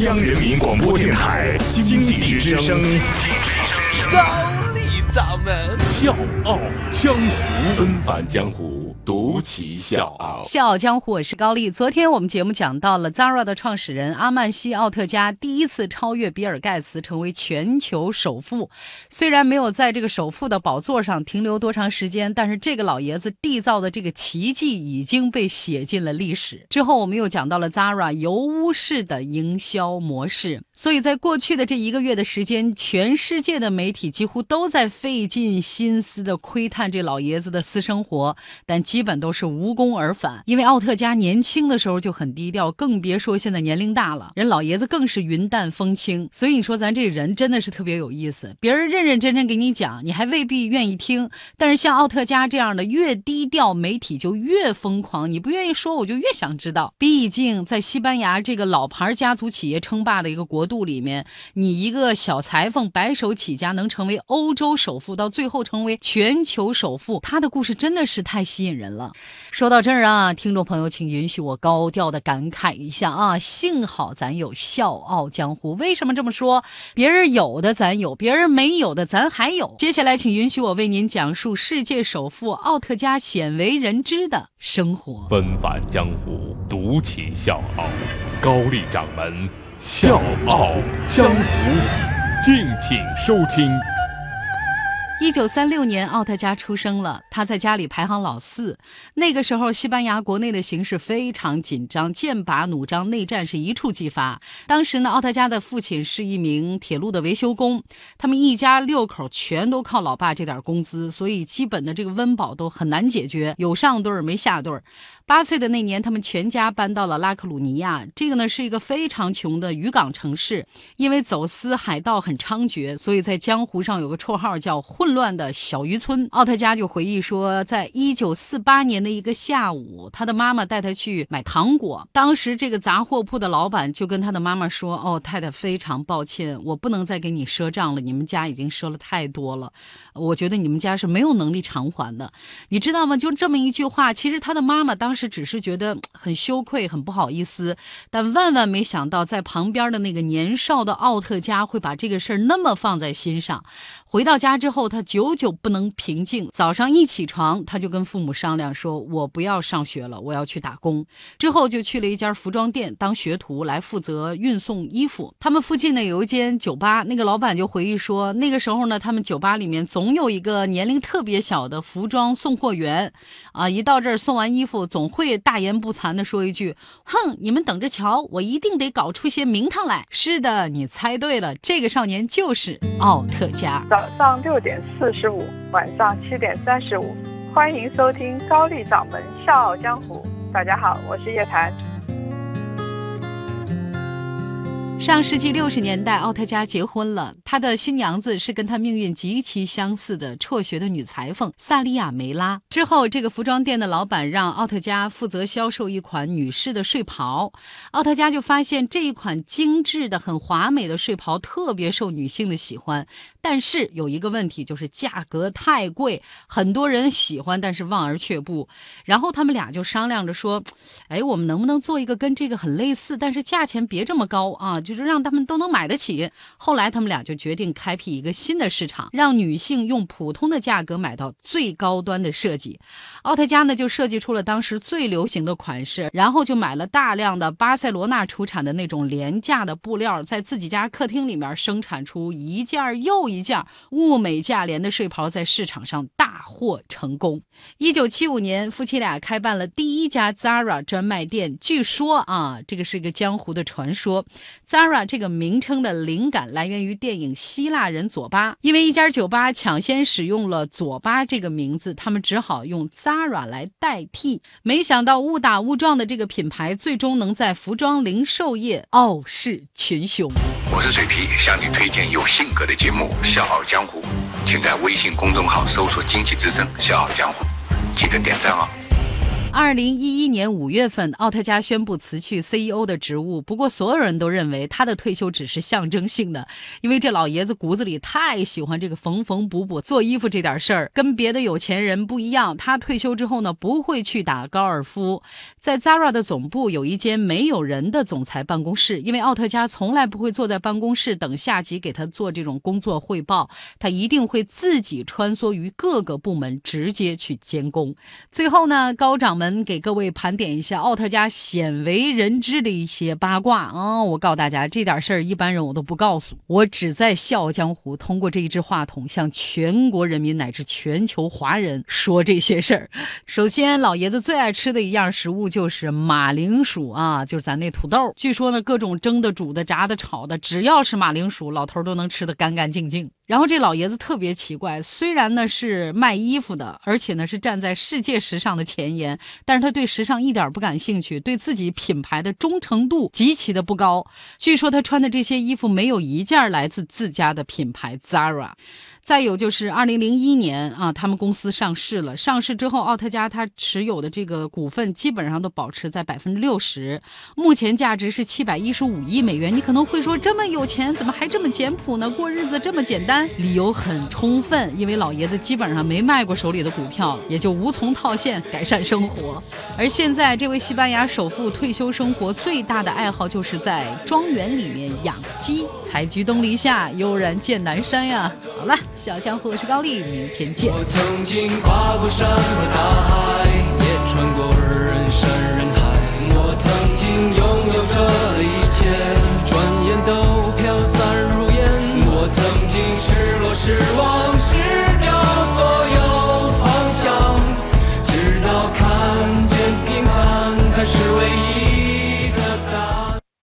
央人民广播电台经济之声，高丽掌门笑傲江湖，纷繁江湖。独骑笑傲，笑傲江湖，我是高丽。昨天我们节目讲到了 Zara 的创始人阿曼西·奥特加第一次超越比尔·盖茨，成为全球首富。虽然没有在这个首富的宝座上停留多长时间，但是这个老爷子缔造的这个奇迹已经被写进了历史。之后我们又讲到了 Zara 油污式的营销模式。所以在过去的这一个月的时间，全世界的媒体几乎都在费尽心思的窥探这老爷子的私生活，但。基本都是无功而返，因为奥特加年轻的时候就很低调，更别说现在年龄大了。人老爷子更是云淡风轻，所以你说咱这人真的是特别有意思。别人认认真真给你讲，你还未必愿意听；但是像奥特加这样的，越低调，媒体就越疯狂。你不愿意说，我就越想知道。毕竟在西班牙这个老牌家族企业称霸的一个国度里面，你一个小裁缝白手起家能成为欧洲首富，到最后成为全球首富，他的故事真的是太吸引人。人了，说到这儿啊，听众朋友，请允许我高调的感慨一下啊，幸好咱有笑傲江湖。为什么这么说？别人有的咱有，别人没有的咱还有。接下来，请允许我为您讲述世界首富奥特加鲜为人知的生活。纷繁江湖，独起笑傲，高丽掌门笑傲江湖，敬请收听。一九三六年，奥特加出生了。他在家里排行老四。那个时候，西班牙国内的形势非常紧张，剑拔弩张，内战是一触即发。当时呢，奥特加的父亲是一名铁路的维修工，他们一家六口全都靠老爸这点工资，所以基本的这个温饱都很难解决，有上顿没下顿。八岁的那年，他们全家搬到了拉克鲁尼亚，这个呢是一个非常穷的渔港城市，因为走私海盗很猖獗，所以在江湖上有个绰号叫“混”。乱的小渔村，奥特加就回忆说，在一九四八年的一个下午，他的妈妈带他去买糖果。当时这个杂货铺的老板就跟他的妈妈说：“哦，太太，非常抱歉，我不能再给你赊账了，你们家已经赊了太多了，我觉得你们家是没有能力偿还的，你知道吗？”就这么一句话，其实他的妈妈当时只是觉得很羞愧、很不好意思，但万万没想到，在旁边的那个年少的奥特加会把这个事儿那么放在心上。回到家之后，他久久不能平静。早上一起床，他就跟父母商量说：“我不要上学了，我要去打工。”之后就去了一家服装店当学徒，来负责运送衣服。他们附近呢有一间酒吧，那个老板就回忆说，那个时候呢，他们酒吧里面总有一个年龄特别小的服装送货员，啊，一到这儿送完衣服，总会大言不惭地说一句：“哼，你们等着瞧，我一定得搞出些名堂来。”是的，你猜对了，这个少年就是奥特加。早上六点四十五，晚上七点三十五，欢迎收听高丽掌门笑傲江湖。大家好，我是叶檀。上世纪六十年代，奥特加结婚了。他的新娘子是跟他命运极其相似的辍学的女裁缝萨利亚梅拉。之后，这个服装店的老板让奥特加负责销售一款女士的睡袍。奥特加就发现这一款精致的、很华美的睡袍特别受女性的喜欢，但是有一个问题，就是价格太贵，很多人喜欢，但是望而却步。然后他们俩就商量着说：“哎，我们能不能做一个跟这个很类似，但是价钱别这么高啊？”就。就是让他们都能买得起。后来他们俩就决定开辟一个新的市场，让女性用普通的价格买到最高端的设计。奥特加呢就设计出了当时最流行的款式，然后就买了大量的巴塞罗那出产的那种廉价的布料，在自己家客厅里面生产出一件又一件物美价廉的睡袍，在市场上大获成功。一九七五年，夫妻俩开办了第一家 Zara 专卖店。据说啊，这个是一个江湖的传说。Zara 这个名称的灵感来源于电影《希腊人佐巴》，因为一家酒吧抢先使用了佐巴这个名字，他们只好用 Zara 来代替。没想到误打误撞的这个品牌，最终能在服装零售业傲视群雄。我是水皮，向你推荐有性格的节目《笑傲江湖》，请在微信公众号搜索“经济之声笑傲江湖”，记得点赞哦。二零一一年五月份，奥特加宣布辞去 CEO 的职务。不过，所有人都认为他的退休只是象征性的，因为这老爷子骨子里太喜欢这个缝缝补补、做衣服这点事儿。跟别的有钱人不一样，他退休之后呢，不会去打高尔夫。在 Zara 的总部有一间没有人的总裁办公室，因为奥特加从来不会坐在办公室等下级给他做这种工作汇报，他一定会自己穿梭于各个部门，直接去监工。最后呢，高掌们给各位盘点一下奥特加鲜为人知的一些八卦啊！我告诉大家，这点事儿一般人我都不告诉，我只在《笑傲江湖》通过这一支话筒向全国人民乃至全球华人说这些事儿。首先，老爷子最爱吃的一样食物就是马铃薯啊，就是咱那土豆。据说呢，各种蒸的、煮的、炸的、炒的，只要是马铃薯，老头都能吃得干干净净。然后这老爷子特别奇怪，虽然呢是卖衣服的，而且呢是站在世界时尚的前沿，但是他对时尚一点不感兴趣，对自己品牌的忠诚度极其的不高。据说他穿的这些衣服没有一件来自自家的品牌 Zara。再有就是二零零一年啊，他们公司上市了。上市之后，奥特加他持有的这个股份基本上都保持在百分之六十，目前价值是七百一十五亿美元。你可能会说，这么有钱，怎么还这么简朴呢？过日子这么简单？理由很充分，因为老爷子基本上没卖过手里的股票，也就无从套现改善生活。而现在，这位西班牙首富退休生活最大的爱好就是在庄园里面养鸡，采菊东篱下，悠然见南山呀。好了。小江湖，我是高丽，明天见。我曾经跨过山和大海，也穿过人山人海。我曾经拥有这一切，转眼都飘散如烟。我曾经失落失望失。